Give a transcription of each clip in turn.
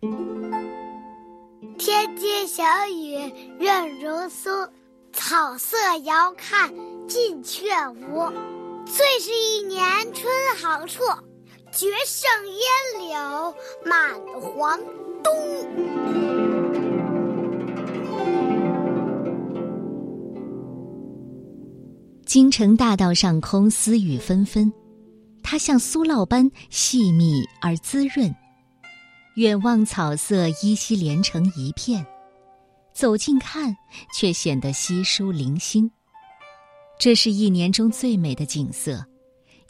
天街小雨润如酥，草色遥看近却无。最是一年春好处，绝胜烟柳满皇都。京城大道上空，丝雨纷纷，它像酥酪般细密而滋润。远望草色依稀连成一片，走近看却显得稀疏零星。这是一年中最美的景色，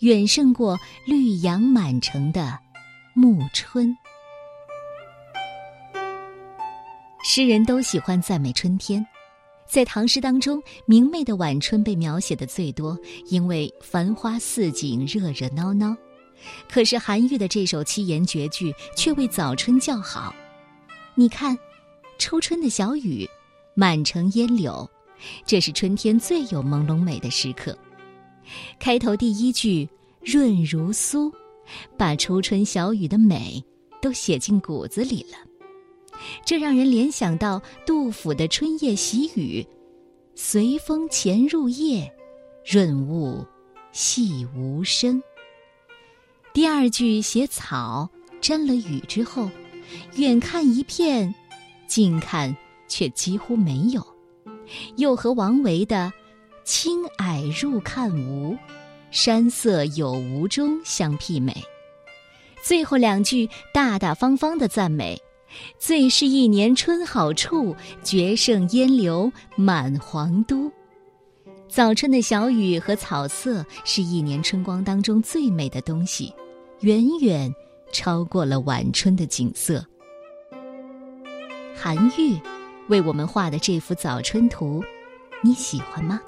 远胜过绿杨满城的暮春。诗人都喜欢赞美春天，在唐诗当中，明媚的晚春被描写的最多，因为繁花似锦，热热闹闹。可是韩愈的这首七言绝句却为早春叫好。你看，初春的小雨，满城烟柳，这是春天最有朦胧美的时刻。开头第一句“润如酥”，把初春小雨的美都写进骨子里了。这让人联想到杜甫的《春夜喜雨》：“随风潜入夜，润物细无声。”第二句写草沾了雨之后，远看一片，近看却几乎没有，又和王维的“青霭入看无，山色有无中”相媲美。最后两句大大方方的赞美：“最是一年春好处，绝胜烟柳满皇都。”早春的小雨和草色是一年春光当中最美的东西，远远超过了晚春的景色。韩愈为我们画的这幅早春图，你喜欢吗？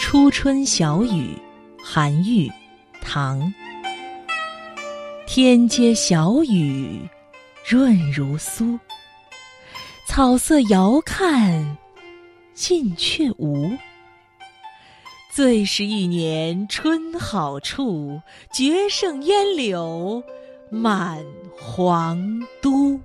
初春小雨，韩愈，唐。天街小雨。润如酥，草色遥看近却无。最是一年春好处，绝胜烟柳满皇都。